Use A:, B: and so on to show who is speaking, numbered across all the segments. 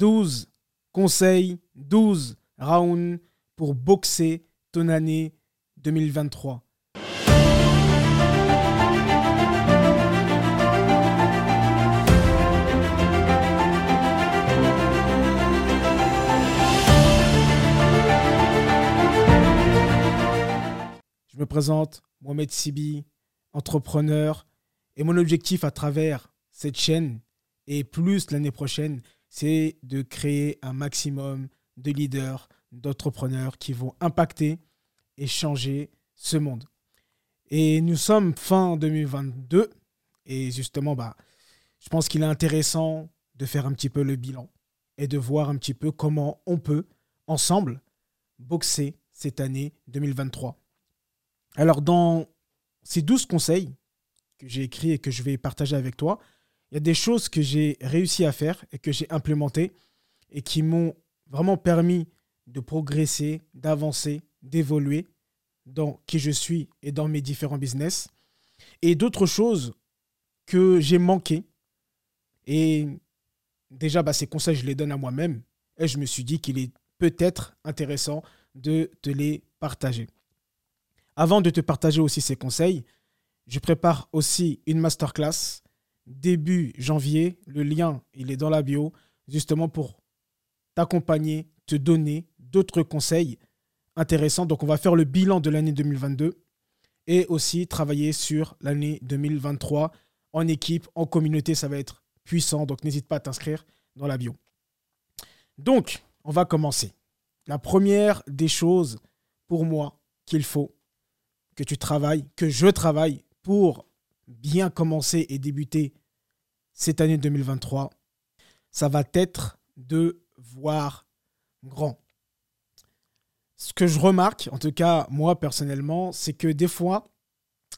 A: 12 conseils, 12 rounds pour boxer ton année 2023. Je me présente, Mohamed Sibi, entrepreneur, et mon objectif à travers cette chaîne et plus l'année prochaine, c'est de créer un maximum de leaders, d'entrepreneurs qui vont impacter et changer ce monde. Et nous sommes fin 2022 et justement, bah, je pense qu'il est intéressant de faire un petit peu le bilan et de voir un petit peu comment on peut, ensemble, boxer cette année 2023. Alors, dans ces 12 conseils que j'ai écrits et que je vais partager avec toi, il y a des choses que j'ai réussi à faire et que j'ai implémentées et qui m'ont vraiment permis de progresser, d'avancer, d'évoluer dans qui je suis et dans mes différents business. Et d'autres choses que j'ai manquées. Et déjà, bah, ces conseils, je les donne à moi-même. Et je me suis dit qu'il est peut-être intéressant de te les partager. Avant de te partager aussi ces conseils, je prépare aussi une masterclass début janvier. Le lien, il est dans la bio, justement pour t'accompagner, te donner d'autres conseils intéressants. Donc, on va faire le bilan de l'année 2022 et aussi travailler sur l'année 2023 en équipe, en communauté. Ça va être puissant. Donc, n'hésite pas à t'inscrire dans la bio. Donc, on va commencer. La première des choses pour moi qu'il faut que tu travailles, que je travaille pour bien commencer et débuter cette année 2023, ça va être de voir grand. Ce que je remarque, en tout cas moi personnellement, c'est que des fois,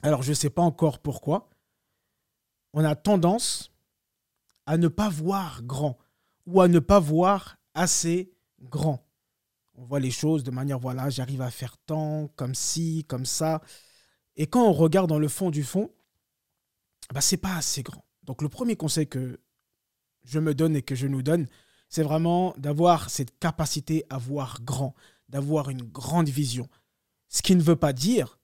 A: alors je ne sais pas encore pourquoi, on a tendance à ne pas voir grand ou à ne pas voir assez grand. On voit les choses de manière, voilà, j'arrive à faire tant, comme ci, comme ça. Et quand on regarde dans le fond du fond, bah, c'est pas assez grand. Donc le premier conseil que je me donne et que je nous donne, c'est vraiment d'avoir cette capacité à voir grand, d'avoir une grande vision. Ce qui ne veut pas dire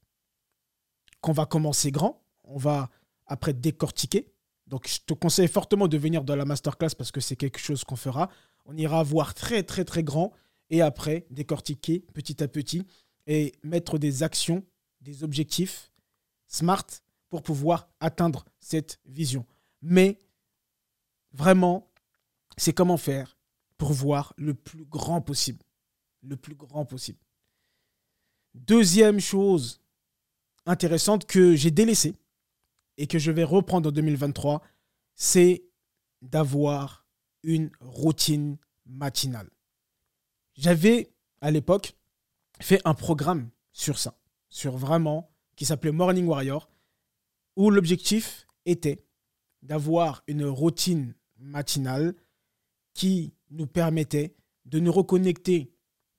A: qu'on va commencer grand, on va après décortiquer. Donc je te conseille fortement de venir dans la masterclass parce que c'est quelque chose qu'on fera. On ira voir très très très grand et après décortiquer petit à petit et mettre des actions, des objectifs smart pour pouvoir atteindre cette vision. Mais vraiment, c'est comment faire pour voir le plus grand possible. Le plus grand possible. Deuxième chose intéressante que j'ai délaissée et que je vais reprendre en 2023, c'est d'avoir une routine matinale. J'avais à l'époque fait un programme sur ça, sur vraiment, qui s'appelait Morning Warrior, où l'objectif était d'avoir une routine matinale qui nous permettait de nous reconnecter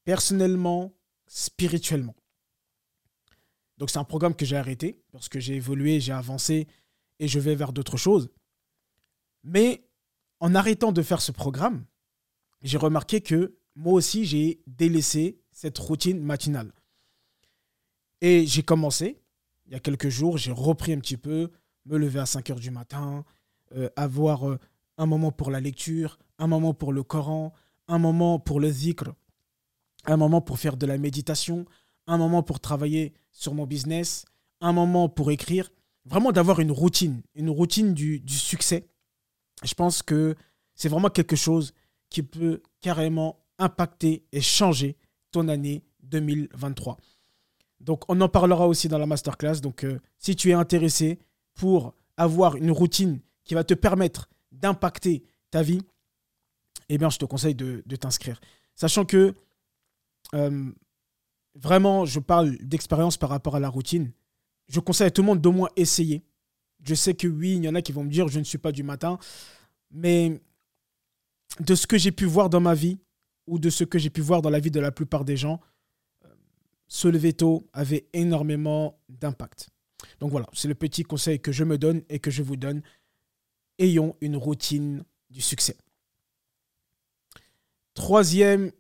A: personnellement, spirituellement. Donc c'est un programme que j'ai arrêté parce que j'ai évolué, j'ai avancé et je vais vers d'autres choses. Mais en arrêtant de faire ce programme, j'ai remarqué que moi aussi j'ai délaissé cette routine matinale. Et j'ai commencé, il y a quelques jours, j'ai repris un petit peu, me lever à 5 heures du matin, euh, avoir euh, un moment pour la lecture, un moment pour le Coran, un moment pour le zikr, un moment pour faire de la méditation, un moment pour travailler sur mon business, un moment pour écrire. Vraiment d'avoir une routine, une routine du, succès. Je pense que c'est vraiment quelque chose qui peut carrément impacter et changer ton année 2023. Donc on en parlera aussi dans la masterclass. Donc euh, si tu es intéressé pour avoir une routine qui va te permettre d'impacter ta vie, eh bien je te conseille de, t'inscrire. Sachant que euh, vraiment, je parle d'expérience par rapport à la routine. Je conseille à tout le monde d'au moins essayer. Je sais que oui, il y en a qui vont me dire je ne suis pas du matin, mais de ce que j'ai pu voir dans ma vie ou de ce que j'ai pu voir dans la vie de la plupart des gens, se lever tôt avait énormément d'impact. Donc voilà, c'est le petit conseil que je me donne et que je vous donne. Ayons une routine du succès. troisième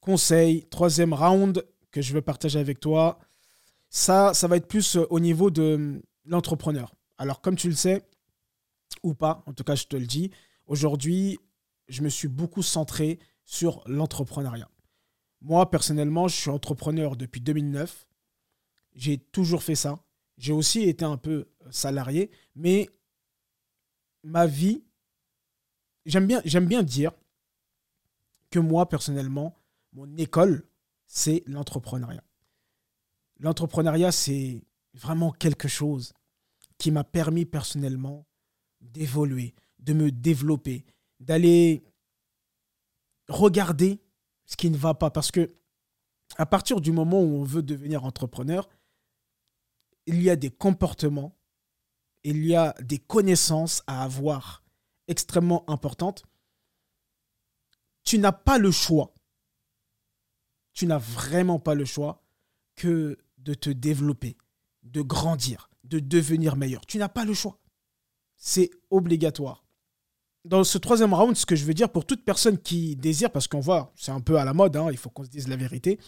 A: conseil, troisième round que je veux partager avec toi, ça, ça va être plus euh, au niveau de hum, l'entrepreneur. Alors, comme tu le sais, ou pas, en tout cas, je te le dis, aujourd'hui, je me suis beaucoup centré sur l'entrepreneuriat. Moi, personnellement, je suis entrepreneur depuis 2009. J'ai toujours fait ça. J'ai aussi été un peu salarié, mais ma vie, j'aime bien, j'aime bien dire que moi, personnellement, mon école, c'est l'entrepreneuriat. L'entrepreneuriat, c'est vraiment quelque chose qui m'a permis personnellement d'évoluer, de me développer, d'aller regarder ce qui ne va pas. Parce que à partir du moment où on veut devenir entrepreneur, il y a des comportements, il y a des connaissances à avoir extrêmement importantes. Tu n'as pas le choix. Tu n'as vraiment pas le choix que de te développer, de grandir, de devenir meilleur. Tu n'as pas le choix. C'est obligatoire. Dans ce troisième round, ce que je veux dire pour toute personne qui désire, parce qu'on voit, c'est un peu à la mode, hein, il faut qu'on se dise la vérité,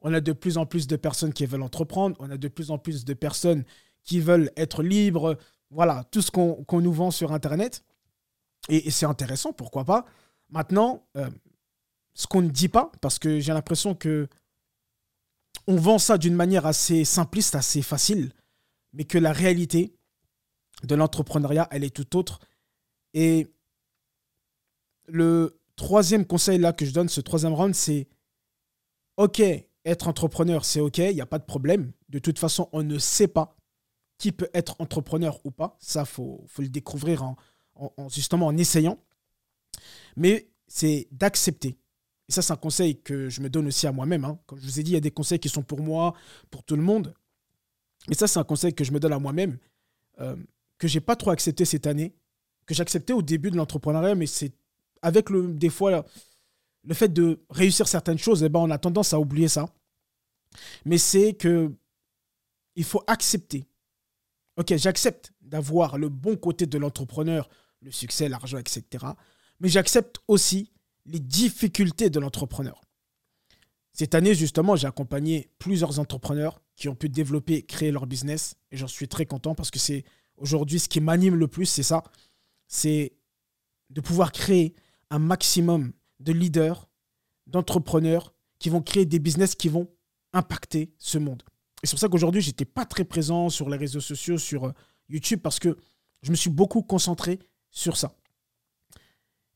A: on a de plus en plus de personnes qui veulent entreprendre, on a de plus en plus de personnes qui veulent être libres, voilà, tout ce qu'on nous vend sur Internet. Et, c'est intéressant, pourquoi pas. Maintenant, euh, ce qu'on ne dit pas, parce que j'ai l'impression que on vend ça d'une manière assez simpliste, assez facile, mais que la réalité de l'entrepreneuriat, elle est tout autre. Et le troisième conseil là que je donne, ce troisième round, c'est OK, être entrepreneur, c'est OK, il n'y a pas de problème. De toute façon, on ne sait pas qui peut être entrepreneur ou pas. Ça, il faut, le découvrir en, justement en essayant. Mais c'est d'accepter. Et ça, c'est un conseil que je me donne aussi à moi-même. Hein. Comme je vous ai dit, il y a des conseils qui sont pour moi, pour tout le monde. Mais ça, c'est un conseil que je me donne à moi-même, euh, que j'ai pas trop accepté cette année, que j'acceptais au début de l'entrepreneuriat, mais c'est avec le, des fois le fait de réussir certaines choses, eh ben, on a tendance à oublier ça. Mais c'est que il faut accepter. Ok, j'accepte d'avoir le bon côté de l'entrepreneur, le succès, l'argent, etc. Mais j'accepte aussi les difficultés de l'entrepreneur. Cette année, justement, j'ai accompagné plusieurs entrepreneurs qui ont pu développer, créer leur business. Et j'en suis très content parce que c'est aujourd'hui ce qui m'anime le plus, c'est ça. C'est de pouvoir créer un maximum de leaders, d'entrepreneurs qui vont créer des business qui vont impacter ce monde. Et c'est pour ça qu'aujourd'hui, je n'étais pas très présent sur les réseaux sociaux, sur euh, YouTube, parce que je me suis beaucoup concentré sur ça.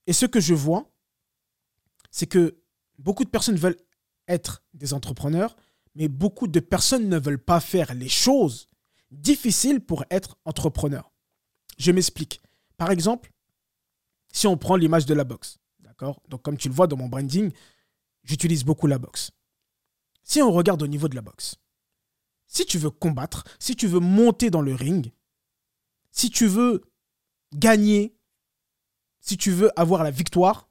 A: Et ce que je vois, c'est que beaucoup de personnes veulent être des entrepreneurs, mais beaucoup de personnes ne veulent pas faire les choses difficiles pour être entrepreneur. Je m'explique. Par exemple, si on prend l'image de la boxe, d'accord? Donc comme tu le vois dans mon branding, j'utilise beaucoup la boxe. Si on regarde au niveau de la boxe, si tu veux combattre, si tu veux monter dans le ring, si tu veux gagner, si tu veux avoir la victoire,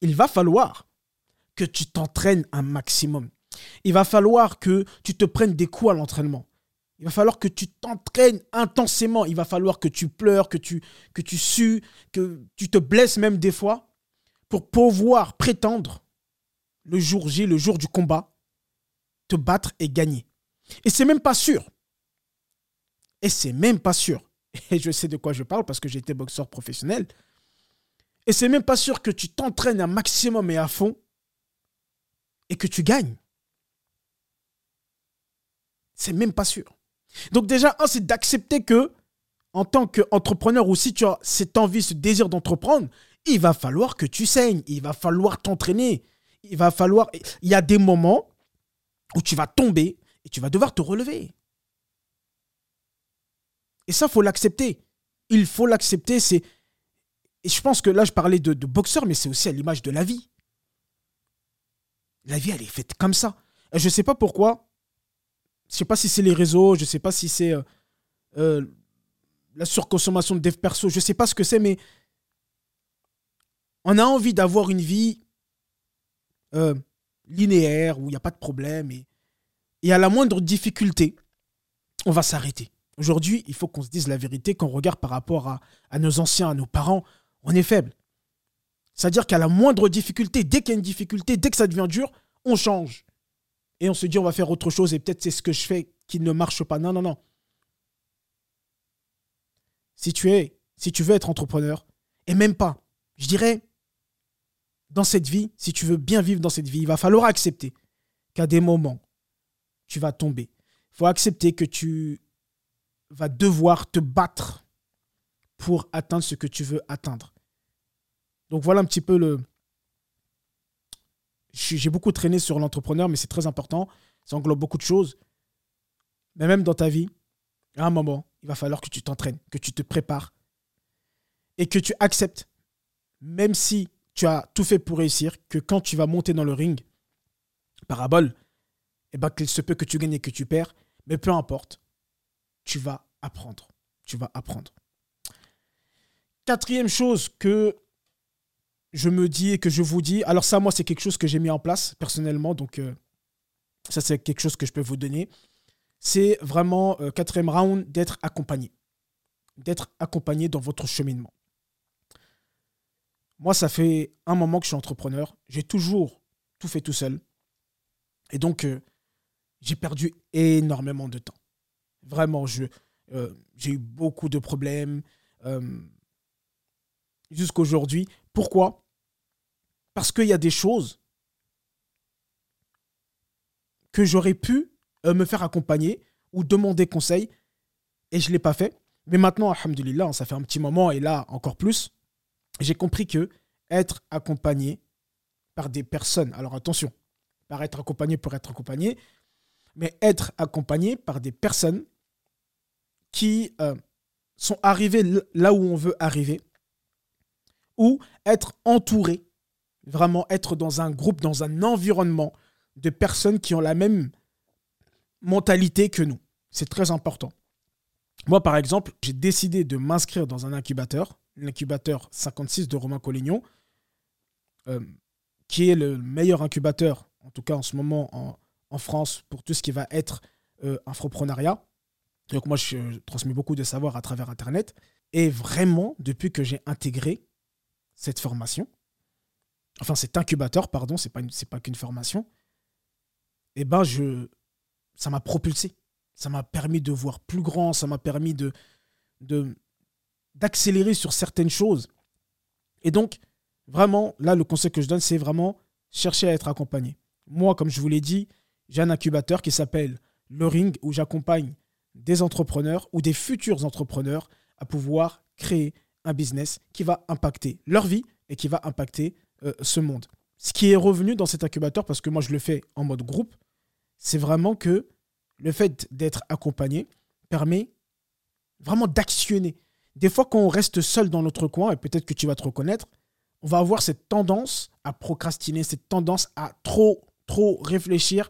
A: il va falloir que tu t'entraînes un maximum. Il va falloir que tu te prennes des coups à l'entraînement. Il va falloir que tu t'entraînes intensément. Il va falloir que tu pleures, que tu, que sues, que tu te blesses même des fois pour pouvoir prétendre le jour J, le jour du combat, te battre et gagner. Et c'est même pas sûr. Et c'est même pas sûr. Et je sais de quoi je parle parce que j'ai été boxeur professionnel. Et c'est même pas sûr que tu t'entraînes un maximum et à fond et que tu gagnes. C'est même pas sûr. Donc déjà, un, c'est d'accepter que en tant qu'entrepreneur ou si tu as cette envie, ce désir d'entreprendre, il va falloir que tu saignes, il va falloir t'entraîner, il va falloir... Il y a des moments où tu vas tomber et tu vas devoir te relever. Et ça, faut l'accepter. Il faut l'accepter. C'est et je pense que là, je parlais de, boxeur, mais c'est aussi à l'image de la vie. La vie, elle est faite comme ça. Je ne sais pas pourquoi. Je ne sais pas si c'est les réseaux, je ne sais pas si c'est euh, euh, la surconsommation de dev perso, je ne sais pas ce que c'est, mais on a envie d'avoir une vie euh, linéaire où il n'y a pas de problème. Et, à la moindre difficulté, on va s'arrêter. Aujourd'hui, il faut qu'on se dise la vérité, qu'on regarde par rapport à, à, nos anciens, à nos parents, on est faible. C'est-à-dire qu'à la moindre difficulté, dès qu'il y a une difficulté, dès que ça devient dur, on change. Et on se dit, on va faire autre chose et peut-être c'est ce que je fais qui ne marche pas. Non, non, non. Si tu es, si tu veux être entrepreneur, et même pas, je dirais, dans cette vie, si tu veux bien vivre dans cette vie, il va falloir accepter qu'à des moments, tu vas tomber. Il faut accepter que tu vas devoir te battre pour atteindre ce que tu veux atteindre. Donc voilà un petit peu le... J'ai beaucoup traîné sur l'entrepreneur, mais c'est très important. Ça englobe beaucoup de choses. Mais même dans ta vie, à un moment, il va falloir que tu t'entraînes, que tu te prépares et que tu acceptes, même si tu as tout fait pour réussir, que quand tu vas monter dans le ring, parabole, eh ben, qu'il se peut que tu gagnes et que tu perds, mais peu importe, tu vas apprendre. Tu vas apprendre. Quatrième chose que je me dis et que je vous dis, alors ça, moi, c'est quelque chose que j'ai mis en place personnellement, donc euh, ça, c'est quelque chose que je peux vous donner. C'est vraiment, euh, quatrième round, d'être accompagné. D'être accompagné dans votre cheminement. Moi, ça fait un moment que je suis entrepreneur. J'ai toujours tout fait tout seul. Et donc, euh, j'ai perdu énormément de temps. Vraiment, euh, j'ai eu beaucoup de problèmes euh, jusqu'aujourd'hui. Pourquoi? Parce qu'il y a des choses que j'aurais pu me faire accompagner ou demander conseil et je ne l'ai pas fait. Mais maintenant, alhamdulillah, ça fait un petit moment et là encore plus, j'ai compris que être accompagné par des personnes, alors attention, par être accompagné pour être accompagné, mais être accompagné par des personnes qui euh, sont arrivées là où on veut arriver, ou être entouré, vraiment être dans un groupe, dans un environnement de personnes qui ont la même mentalité que nous. C'est très important. Moi, par exemple, j'ai décidé de m'inscrire dans un incubateur l'incubateur 56 de Romain Collignon, euh, qui est le meilleur incubateur, en tout cas en ce moment en, France, pour tout ce qui va être euh, infoprenariat. Donc moi, je, transmets beaucoup de savoir à travers Internet. Et vraiment, depuis que j'ai intégré cette formation, enfin cet incubateur, pardon, c'est pas, pas qu'une formation, eh ben je, ça m'a propulsé. Ça m'a permis de voir plus grand, ça m'a permis de, d'accélérer sur certaines choses. Et donc, vraiment, là, le conseil que je donne, c'est vraiment chercher à être accompagné. Moi, comme je vous l'ai dit, j'ai un incubateur qui s'appelle Le Ring, où j'accompagne des entrepreneurs ou des futurs entrepreneurs à pouvoir créer un business qui va impacter leur vie et qui va impacter euh, ce monde. Ce qui est revenu dans cet incubateur, parce que moi je le fais en mode groupe, c'est vraiment que le fait d'être accompagné permet vraiment d'actionner, des fois, quand on reste seul dans notre coin, et peut-être que tu vas te reconnaître, on va avoir cette tendance à procrastiner, cette tendance à trop, trop réfléchir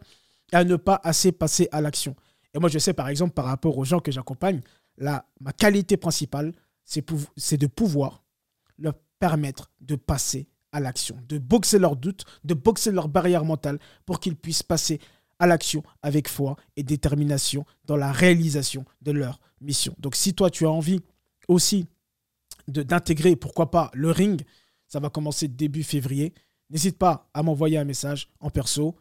A: et à ne pas assez passer à l'action. Et moi, je sais, par exemple, par rapport aux gens que j'accompagne, ma qualité principale, c'est de pouvoir leur permettre de passer à l'action, de boxer leurs doutes, de boxer leurs barrières mentales pour qu'ils puissent passer à l'action avec foi et détermination dans la réalisation de leur mission. Donc si toi tu as envie aussi d'intégrer, pourquoi pas, le ring. Ça va commencer début février. N'hésite pas à m'envoyer un message en perso.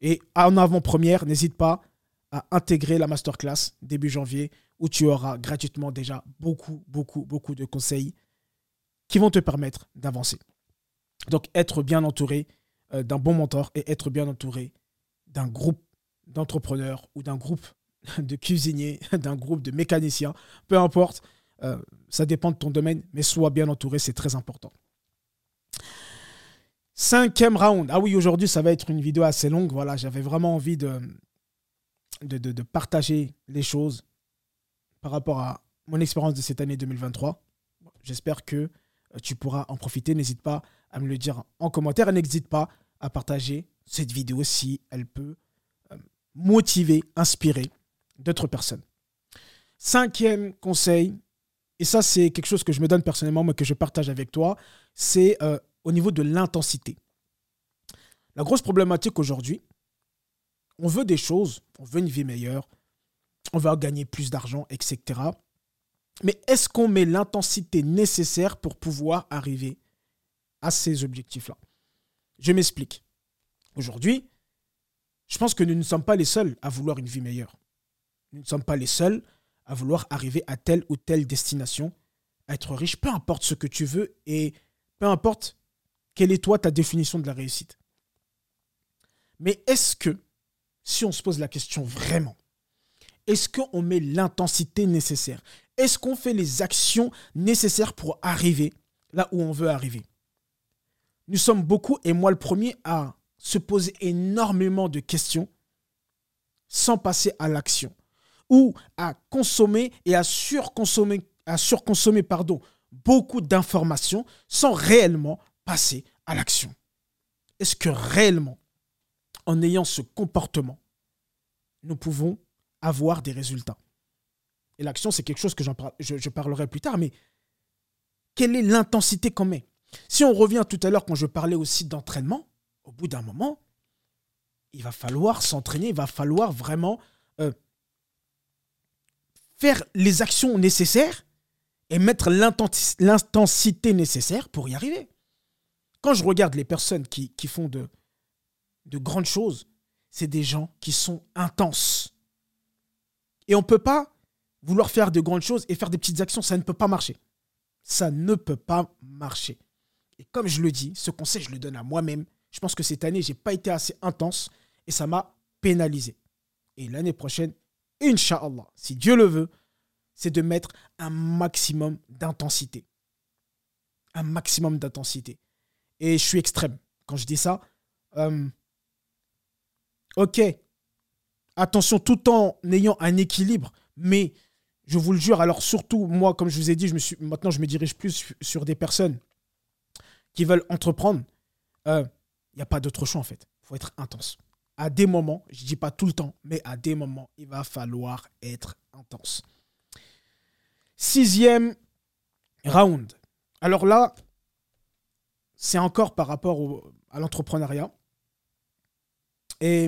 A: Et en avant-première, n'hésite pas à intégrer la masterclass début janvier où tu auras gratuitement déjà beaucoup, beaucoup, beaucoup de conseils qui vont te permettre d'avancer. Donc, être bien entouré euh, d'un bon mentor et être bien entouré d'un groupe d'entrepreneurs ou d'un groupe de cuisiniers, d'un groupe de mécaniciens, peu importe. Euh, ça dépend de ton domaine, mais sois bien entouré, c'est très important. Cinquième round. Ah oui, aujourd'hui, ça va être une vidéo assez longue. Voilà, j'avais vraiment envie de, de, partager les choses par rapport à mon expérience de cette année 2023. J'espère que euh, tu pourras en profiter. N'hésite pas à me le dire en commentaire n'hésite pas à partager cette vidéo si elle peut euh, motiver, inspirer d'autres personnes. Cinquième conseil, et ça c'est quelque chose que je me donne personnellement, mais que je partage avec toi, c'est euh, au niveau de l'intensité. La grosse problématique aujourd'hui, on veut des choses, on veut une vie meilleure, on veut gagner plus d'argent, etc. Mais est-ce qu'on met l'intensité nécessaire pour pouvoir arriver à ces objectifs-là? Je m'explique. Aujourd'hui, je pense que nous ne sommes pas les seuls à vouloir une vie meilleure. Nous ne sommes pas les seuls à vouloir arriver à telle ou telle destination, à être riche, peu importe ce que tu veux et peu importe quelle est toi ta définition de la réussite. Mais est-ce que, si on se pose la question vraiment, est-ce qu'on met l'intensité nécessaire? Est-ce qu'on fait les actions nécessaires pour arriver là où on veut arriver? Nous sommes beaucoup, et moi le premier, à se poser énormément de questions sans passer à l'action ou à consommer et à surconsommer, pardon, beaucoup d'informations sans réellement passer à l'action. Est-ce que réellement, en ayant ce comportement, nous pouvons avoir des résultats? Et l'action, c'est quelque chose que je parlerai plus tard, mais quelle est l'intensité qu'on met? Si on revient tout à l'heure quand je parlais aussi d'entraînement, au bout d'un moment, il va falloir s'entraîner, il va falloir vraiment euh, faire les actions nécessaires et mettre l'intensité nécessaire pour y arriver. Quand je regarde les personnes qui, font de, de grandes choses, c'est des gens qui sont intenses. Et on ne peut pas vouloir faire de grandes choses et faire des petites actions, ça ne peut pas marcher. Ça ne peut pas marcher. Et comme je le dis, ce conseil, je le donne à moi-même. Je pense que cette année, je n'ai pas été assez intense et ça m'a pénalisé. Et l'année prochaine, Inch'Allah, si Dieu le veut, c'est de mettre un maximum d'intensité. Un maximum d'intensité. Et je suis extrême quand je dis ça. Euh, ok, attention, tout en ayant un équilibre, mais je vous le jure, alors surtout, moi, comme je vous ai dit, je me maintenant je me dirige plus sur des personnes qui veulent entreprendre. Il euh, n'y a pas d'autre choix en fait. Il faut être intense à des moments, je ne dis pas tout le temps, mais à des moments, il va falloir être intense. Sixième round. Alors là, c'est encore par rapport à l'entrepreneuriat. Et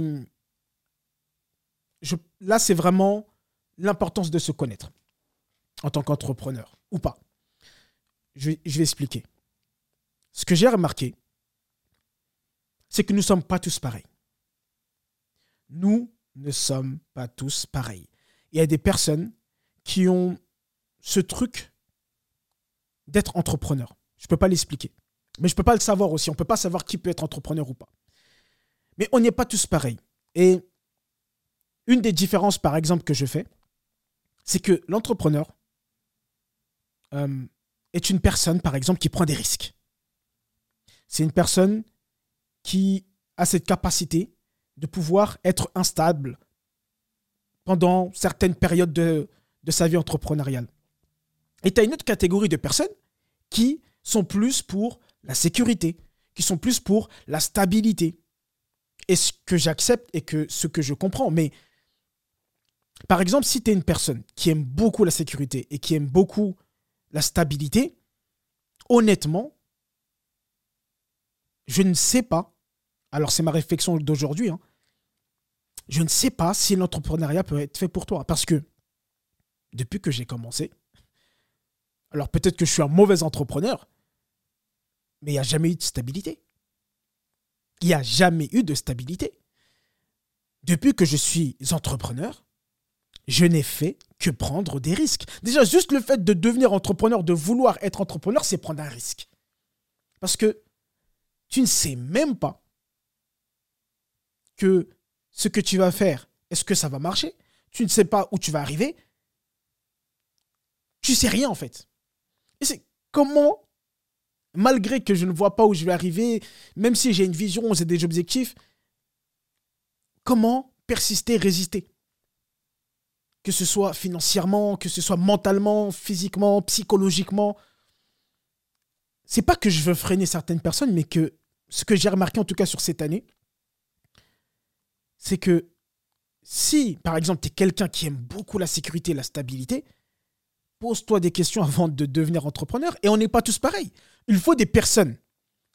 A: je, là, c'est vraiment l'importance de se connaître en tant qu'entrepreneur, ou pas. Je, je vais expliquer. Ce que j'ai remarqué, c'est que nous ne sommes pas tous pareils nous ne sommes pas tous pareils. Il y a des personnes qui ont ce truc d'être entrepreneur. Je ne peux pas l'expliquer. Mais je ne peux pas le savoir aussi. On ne peut pas savoir qui peut être entrepreneur ou pas. Mais on n'est pas tous pareils. Et une des différences, par exemple, que je fais, c'est que l'entrepreneur euh, est une personne, par exemple, qui prend des risques. C'est une personne qui a cette capacité de pouvoir être instable pendant certaines périodes de, sa vie entrepreneuriale. Et tu as une autre catégorie de personnes qui sont plus pour la sécurité, qui sont plus pour la stabilité. Et ce que j'accepte et que ce que je comprends, mais par exemple, si tu es une personne qui aime beaucoup la sécurité et qui aime beaucoup la stabilité, honnêtement, je ne sais pas alors c'est ma réflexion d'aujourd'hui, hein. je ne sais pas si l'entrepreneuriat peut être fait pour toi. Parce que depuis que j'ai commencé, alors peut-être que je suis un mauvais entrepreneur, mais il n'y a jamais eu de stabilité. Il n'y a jamais eu de stabilité. Depuis que je suis entrepreneur, je n'ai fait que prendre des risques. Déjà, juste le fait de devenir entrepreneur, de vouloir être entrepreneur, c'est prendre un risque. Parce que tu ne sais même pas que ce que tu vas faire, est-ce que ça va marcher? Tu ne sais pas où tu vas arriver. Tu sais rien en fait. Et c'est comment, malgré que je ne vois pas où je vais arriver, même si j'ai une vision, j'ai des objectifs, comment persister, résister? Que ce soit financièrement, que ce soit mentalement, physiquement, psychologiquement. C'est pas que je veux freiner certaines personnes, mais que ce que j'ai remarqué en tout cas sur cette année, c'est que si, par exemple, tu es quelqu'un qui aime beaucoup la sécurité et la stabilité, pose-toi des questions avant de devenir entrepreneur. Et on n'est pas tous pareils. Il faut des personnes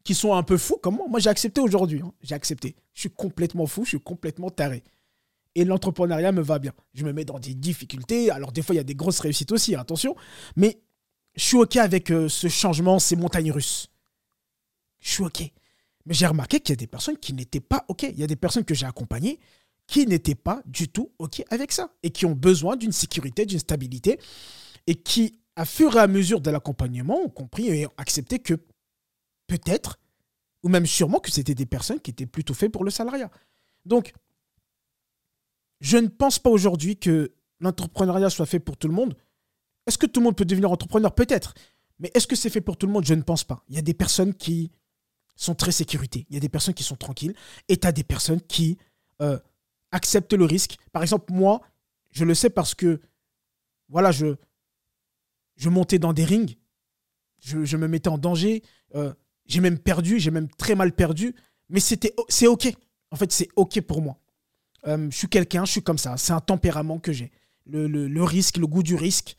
A: qui sont un peu fous comme moi. Moi, j'ai accepté aujourd'hui. Hein. J'ai accepté. Je suis complètement fou, je suis complètement taré. Et l'entrepreneuriat me va bien. Je me mets dans des difficultés. Alors, des fois, il y a des grosses réussites aussi, attention. Mais je suis OK avec euh, ce changement, ces montagnes russes. Je suis OK. Mais j'ai remarqué qu'il y a des personnes qui n'étaient pas OK. Il y a des personnes que j'ai accompagnées qui n'étaient pas du tout OK avec ça et qui ont besoin d'une sécurité, d'une stabilité et qui, à fur et à mesure de l'accompagnement, ont compris et ont accepté que peut-être, ou même sûrement, que c'était des personnes qui étaient plutôt faites pour le salariat. Donc, je ne pense pas aujourd'hui que l'entrepreneuriat soit fait pour tout le monde. Est-ce que tout le monde peut devenir entrepreneur? Peut-être. Mais est-ce que c'est fait pour tout le monde? Je ne pense pas. Il y a des personnes qui sont très sécurité. Il y a des personnes qui sont tranquilles. Et tu as des personnes qui euh, acceptent le risque. Par exemple, moi, je le sais parce que, voilà, je, je montais dans des rings. Je, me mettais en danger. Euh, j'ai même perdu. J'ai même très mal perdu. Mais c'était, c'est OK. En fait, c'est OK pour moi. Euh, je suis quelqu'un, je suis comme ça. C'est un tempérament que j'ai. Le, risque, le goût du risque.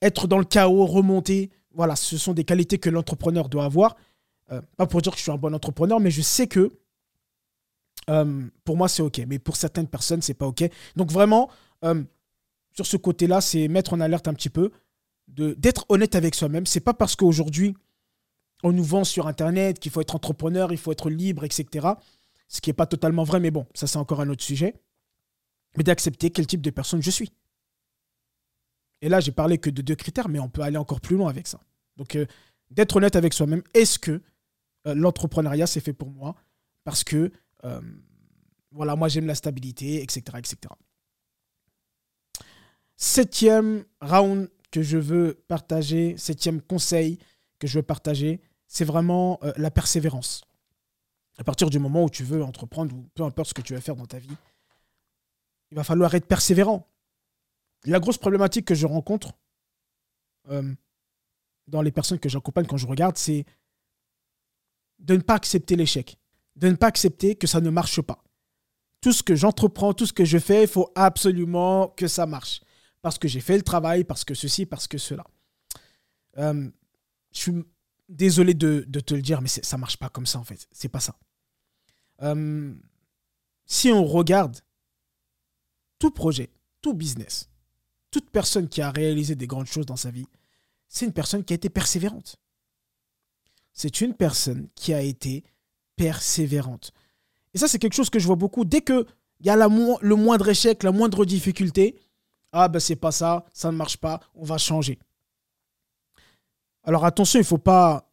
A: Être dans le chaos, remonter. Voilà, ce sont des qualités que l'entrepreneur doit avoir. Euh, pas pour dire que je suis un bon entrepreneur, mais je sais que pour moi, c'est OK. Mais pour certaines personnes, c'est pas OK. Donc vraiment, sur ce côté-là, c'est mettre en alerte un petit peu, d'être honnête avec soi-même. C'est pas parce qu'aujourd'hui, on nous vend sur Internet qu'il faut être entrepreneur, il faut être libre, etc ce qui n'est pas totalement vrai, mais bon, ça c'est encore un autre sujet, mais d'accepter quel type de personne je suis. Et là, j'ai parlé que de deux critères, mais on peut aller encore plus loin avec ça. Donc, euh, d'être honnête avec soi-même, est-ce que euh, l'entrepreneuriat, c'est fait pour moi? Parce que, euh, voilà, moi j'aime la stabilité, etc., etc. Septième round que je veux partager, septième conseil que je veux partager, c'est vraiment la persévérance à partir du moment où tu veux entreprendre, ou peu importe ce que tu vas faire dans ta vie, il va falloir être persévérant. La grosse problématique que je rencontre euh, dans les personnes que j'accompagne quand je regarde, c'est de ne pas accepter l'échec, de ne pas accepter que ça ne marche pas. Tout ce que j'entreprends, tout ce que je fais, il faut absolument que ça marche. Parce que j'ai fait le travail, parce que ceci, parce que cela. Euh, je suis désolé de, te le dire, mais ça marche pas comme ça en fait. C'est pas ça. Euh, si on regarde tout projet, tout business, toute personne qui a réalisé des grandes choses dans sa vie, c'est une personne qui a été persévérante. C'est une personne qui a été persévérante. Et ça, c'est quelque chose que je vois beaucoup. Dès qu'il y a le moindre échec, la moindre difficulté, ah ben c'est pas ça, ça ne marche pas, on va changer. Alors attention, il ne faut pas,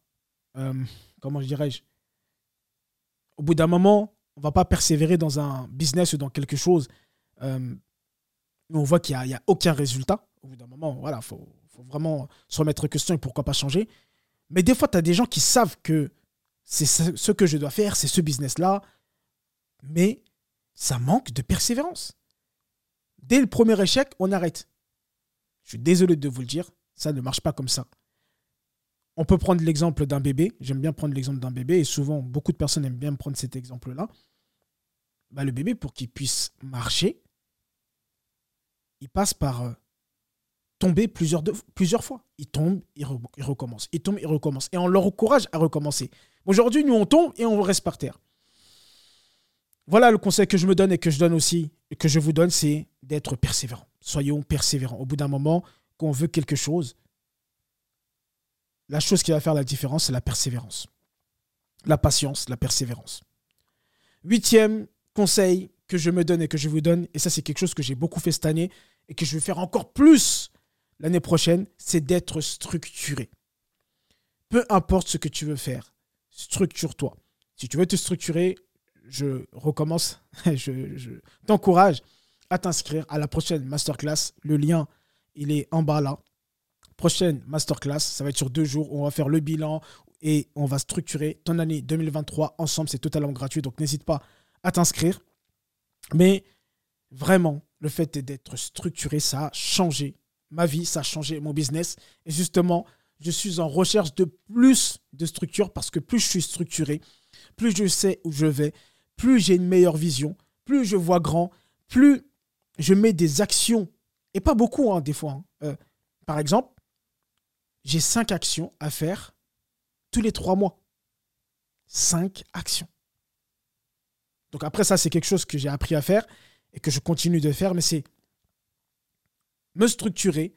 A: euh, comment je dirais-je, au bout d'un moment, on ne va pas persévérer dans un business ou dans quelque chose. Euh, on voit qu'il n'y a, aucun résultat. Au bout d'un moment, voilà, il faut, vraiment se remettre en question et pourquoi pas changer. Mais des fois, tu as des gens qui savent que c'est ce que je dois faire, c'est ce business-là, mais ça manque de persévérance. Dès le premier échec, on arrête. Je suis désolé de vous le dire, ça ne marche pas comme ça. On peut prendre l'exemple d'un bébé. J'aime bien prendre l'exemple d'un bébé et souvent, beaucoup de personnes aiment bien prendre cet exemple-là. Bah, le bébé, pour qu'il puisse marcher, il passe par euh, tomber plusieurs, fois. Il tombe, il, recommence. Il tombe, il recommence. Et on leur encourage à recommencer. Aujourd'hui, nous, on tombe et on reste par terre. Voilà le conseil que je me donne et que je donne aussi, et que je vous donne, c'est d'être persévérant. Soyons persévérants. Au bout d'un moment, quand on veut quelque chose, la chose qui va faire la différence, c'est la persévérance. La patience, la persévérance. Huitième conseil que je me donne et que je vous donne, et ça c'est quelque chose que j'ai beaucoup fait cette année et que je vais faire encore plus l'année prochaine, c'est d'être structuré. Peu importe ce que tu veux faire, structure-toi. Si tu veux te structurer, je recommence, je, t'encourage à t'inscrire à la prochaine masterclass. Le lien, il est en bas là prochaine masterclass, ça va être sur deux jours. On va faire le bilan et on va structurer ton année 2023 ensemble. C'est totalement gratuit, donc n'hésite pas à t'inscrire. Mais vraiment, le fait d'être structuré, ça a changé ma vie, ça a changé mon business. Et justement, je suis en recherche de plus de structure parce que plus je suis structuré, plus je sais où je vais, plus j'ai une meilleure vision, plus je vois grand, plus je mets des actions, et pas beaucoup hein, des fois. Hein. Euh, par exemple, j'ai cinq actions à faire tous les trois mois. Cinq actions. Donc après ça, c'est quelque chose que j'ai appris à faire et que je continue de faire, mais c'est me structurer,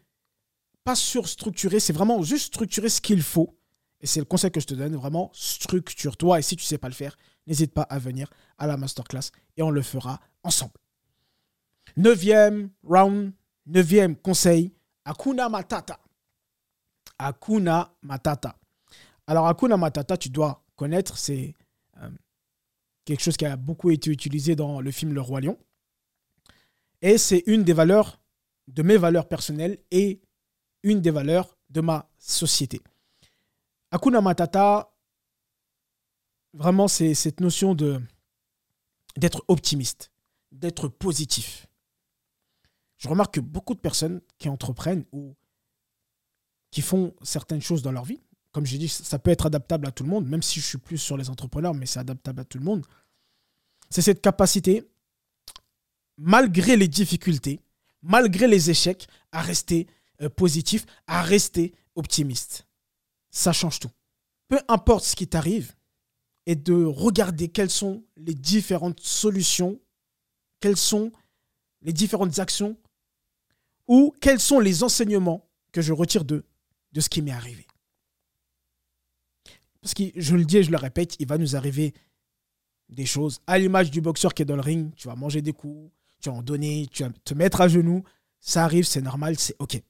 A: pas surstructurer, c'est vraiment juste structurer ce qu'il faut. Et c'est le conseil que je te donne, vraiment, structure-toi. Et si tu ne sais pas le faire, n'hésite pas à venir à la masterclass et on le fera ensemble. Neuvième round, neuvième conseil, Akuna Matata. Akuna Matata. Alors, Akuna Matata, tu dois connaître, c'est quelque chose qui a beaucoup été utilisé dans le film Le Roi Lion. Et c'est une des valeurs, de mes valeurs personnelles et une des valeurs de ma société. Akuna Matata, vraiment, c'est cette notion de d'être optimiste, d'être positif. Je remarque que beaucoup de personnes qui entreprennent ou qui font certaines choses dans leur vie, comme j'ai dit, ça peut être adaptable à tout le monde, même si je suis plus sur les entrepreneurs, mais c'est adaptable à tout le monde. C'est cette capacité, malgré les difficultés, malgré les échecs, à rester euh, positif, à rester optimiste ça change tout. Peu importe ce qui t'arrive, et de regarder quelles sont les différentes solutions, quelles sont les différentes actions, ou quels sont les enseignements que je retire de, de ce qui m'est arrivé. Parce que je le dis et je le répète, il va nous arriver des choses. À l'image du boxeur qui est dans le ring, tu vas manger des coups, tu vas en donner, tu vas te mettre à genoux. Ça arrive, c'est normal, c'est OK.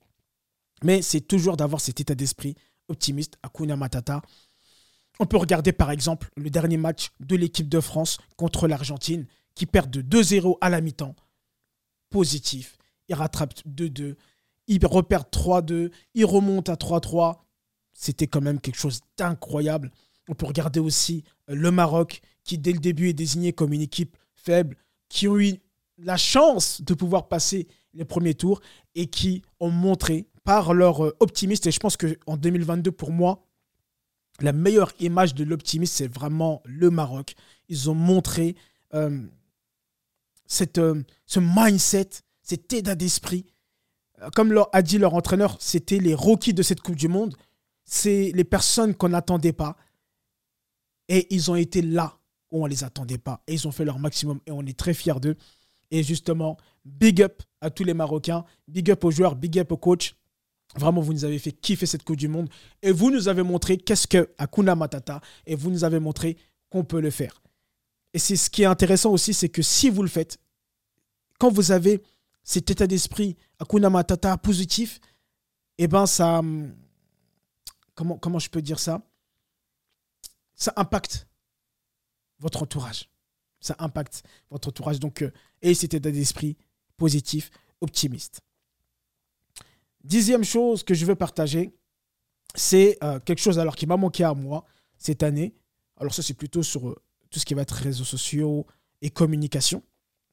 A: Mais c'est toujours d'avoir cet état d'esprit optimiste, Akuna Matata. On peut regarder par exemple le dernier match de l'équipe de France contre l'Argentine qui perd de 2-0 à la mi-temps. Positif. Il rattrape 2-2. Il repère 3-2. Il remonte à 3-3. C'était quand même quelque chose d'incroyable. On peut regarder aussi euh, le Maroc qui dès le début est désigné comme une équipe faible, qui ont eu la chance de pouvoir passer les premiers tours et qui ont montré par leur euh, optimisme. Et je pense qu'en 2022, pour moi, la meilleure image de l'optimisme, c'est vraiment le Maroc. Ils ont montré euh, ce mindset, cet état d'esprit. Comme a dit leur entraîneur, c'était les rookies de cette Coupe du Monde. C'est les personnes qu'on n'attendait pas. Et ils ont été là où on ne les attendait pas. Et ils ont fait leur maximum. Et on est très fiers d'eux. Et justement, big up à tous les Marocains. Big up aux joueurs, big up aux coachs. Vraiment, vous nous avez fait kiffer cette Coupe du Monde. Et vous nous avez montré qu'est-ce que Akuna Matata. Et vous nous avez montré qu'on peut le faire. Et c'est ce qui est intéressant aussi, c'est que si vous le faites, quand vous avez cet état d'esprit Akuna Matata positif, eh ben ça. Comment, je peux dire ça? Ça impacte votre entourage. Ça impacte votre entourage. Donc, et euh, cet état d'esprit positif, optimiste. Dixième chose que je veux partager, c'est euh, quelque chose alors qui m'a manqué à moi cette année. Alors ça, c'est plutôt sur euh, tout ce qui va être réseaux sociaux et communication,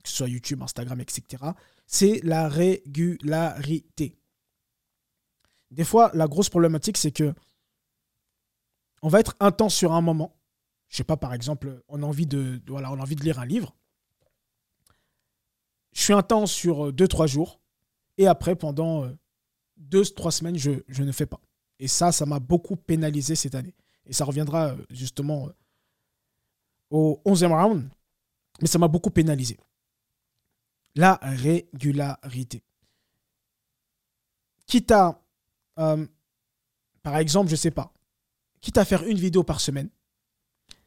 A: que ce soit YouTube, Instagram, etc. C'est la régularité. Des fois, la grosse problématique, c'est que on va être intense sur un moment. Je sais pas, par exemple, on a envie de, voilà, de lire un livre. Je suis intense sur 2-3 euh, jours. Et après, pendant deux, trois semaines, je, ne fais pas. Et ça, ça m'a beaucoup pénalisé cette année. Et ça reviendra euh, justement euh, au 11e round. Mais ça m'a beaucoup pénalisé. La régularité. Quitte à, euh, par exemple, je ne sais pas, quitte à faire une vidéo par semaine,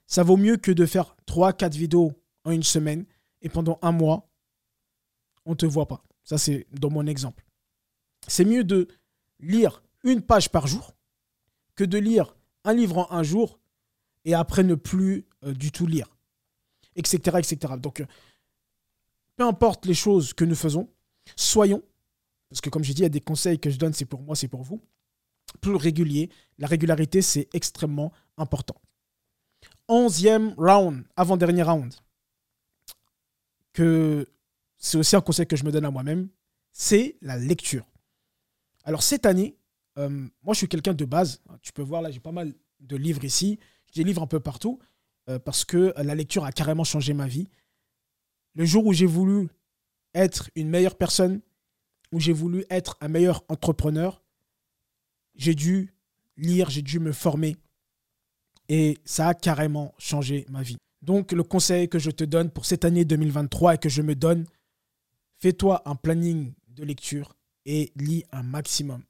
A: ça vaut mieux que de faire trois, quatre vidéos en une semaine et pendant un mois, on ne te voit pas. Ça, c'est dans mon exemple c'est mieux de lire une page par jour que de lire un livre en un jour et après ne plus euh, du tout lire, etc. etc. Donc, euh, peu importe les choses que nous faisons, soyons, parce que comme j'ai dit, il y a des conseils que je donne, c'est pour moi, c'est pour vous, plus régulier. La régularité, c'est extrêmement important. Onzième round, avant-dernier round, que c'est aussi un conseil que je me donne à moi-même, c'est la lecture. Alors cette année, euh, moi je suis quelqu'un de base. Tu peux voir là, j'ai pas mal de livres ici. J'ai des livres un peu partout euh, parce que la lecture a carrément changé ma vie. Le jour où j'ai voulu être une meilleure personne, où j'ai voulu être un meilleur entrepreneur, j'ai dû lire, j'ai dû me former. Et ça a carrément changé ma vie. Donc le conseil que je te donne pour cette année 2023 et que je me donne, fais-toi un planning de lecture et lis un maximum.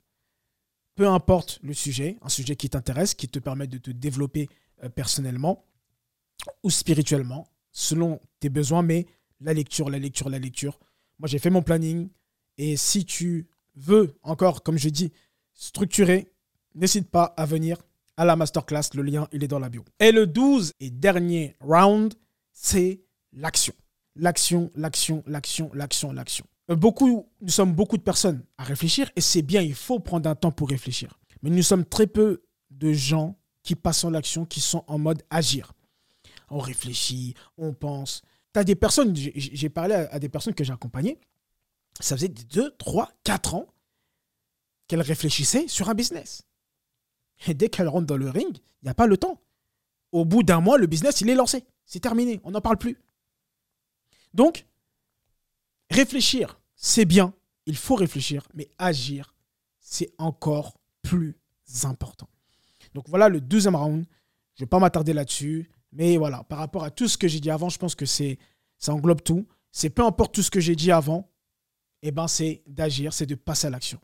A: peu importe le sujet, un sujet qui t'intéresse, qui te permet de te développer euh, personnellement ou spirituellement, selon tes besoins, mais la lecture, la lecture, la lecture. Moi, j'ai fait mon planning. Et si tu veux encore, comme je dis, structurer, n'hésite pas à venir à la masterclass. Le lien, il est dans la bio. Et le 12 et dernier round, c'est l'action. L'action, l'action, l'action, l'action, l'action. Euh, beaucoup, nous sommes beaucoup de personnes à réfléchir et c'est bien, il faut prendre un temps pour réfléchir. Mais nous sommes très peu de gens qui passent en l'action, qui sont en mode agir. On réfléchit, on pense. Tu des personnes, j'ai parlé à des personnes que j'ai accompagnées, ça faisait 2, 3, 4 ans qu'elles réfléchissaient sur un business. Et dès qu'elles rentrent dans le ring, il n'y a pas le temps. Au bout d'un mois, le business, il est lancé. C'est terminé. On n'en parle plus. Donc, réfléchir, c'est bien. Il faut réfléchir. Mais agir, c'est encore plus important. Donc voilà le deuxième round. Je ne vais pas m'attarder là-dessus. Mais voilà, par rapport à tout ce que j'ai dit avant, je pense que c'est ça englobe tout. C'est peu importe tout ce que j'ai dit avant, eh ben c'est d'agir, c'est de passer à l'action.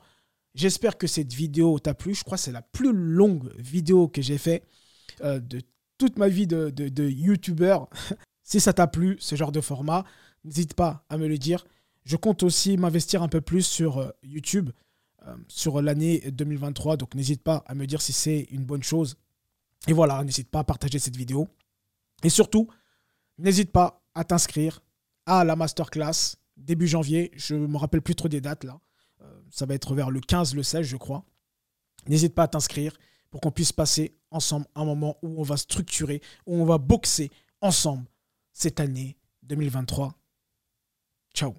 A: J'espère que cette vidéo t'a plu. Je crois que c'est la plus longue vidéo que j'ai fait euh, de toute ma vie de, de, YouTuber. si ça t'a plu, ce genre de format, n'hésite pas à me le dire. Je compte aussi m'investir un peu plus sur euh, YouTube euh, sur l'année 2023. Donc n'hésite pas à me dire si c'est une bonne chose. Et voilà, n'hésite pas à partager cette vidéo. Et surtout, n'hésite pas à t'inscrire à la masterclass début janvier. Je ne me rappelle plus trop des dates là. Ça va être vers le 15, le 16, je crois. N'hésite pas à t'inscrire pour qu'on puisse passer ensemble un moment où on va structurer, où on va boxer ensemble cette année 2023. Ciao